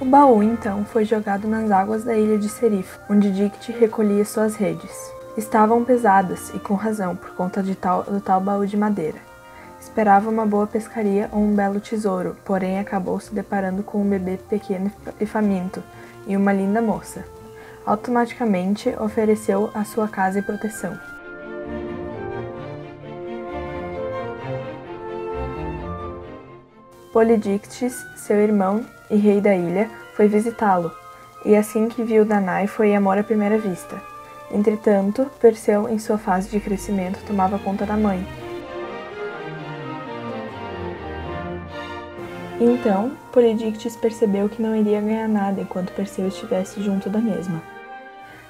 O baú, então, foi jogado nas águas da ilha de Serif, onde Dict recolhia suas redes. Estavam pesadas, e com razão, por conta de tal, do tal baú de madeira. Esperava uma boa pescaria ou um belo tesouro, porém acabou se deparando com um bebê pequeno e faminto e uma linda moça. Automaticamente ofereceu a sua casa e proteção. Polydictes, seu irmão e rei da ilha, foi visitá-lo, e assim que viu Danai foi amor à primeira vista. Entretanto, Perseu, em sua fase de crescimento, tomava conta da mãe. Então, Polydictes percebeu que não iria ganhar nada enquanto Perseu estivesse junto da mesma.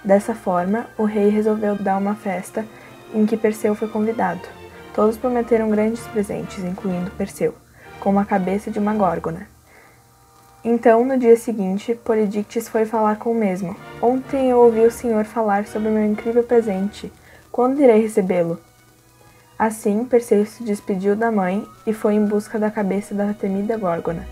Dessa forma, o rei resolveu dar uma festa em que Perseu foi convidado. Todos prometeram grandes presentes, incluindo Perseu como a cabeça de uma górgona. Então, no dia seguinte, Polydictes foi falar com o mesmo. Ontem eu ouvi o senhor falar sobre meu incrível presente. Quando irei recebê-lo? Assim, Perseu se despediu da mãe e foi em busca da cabeça da temida górgona.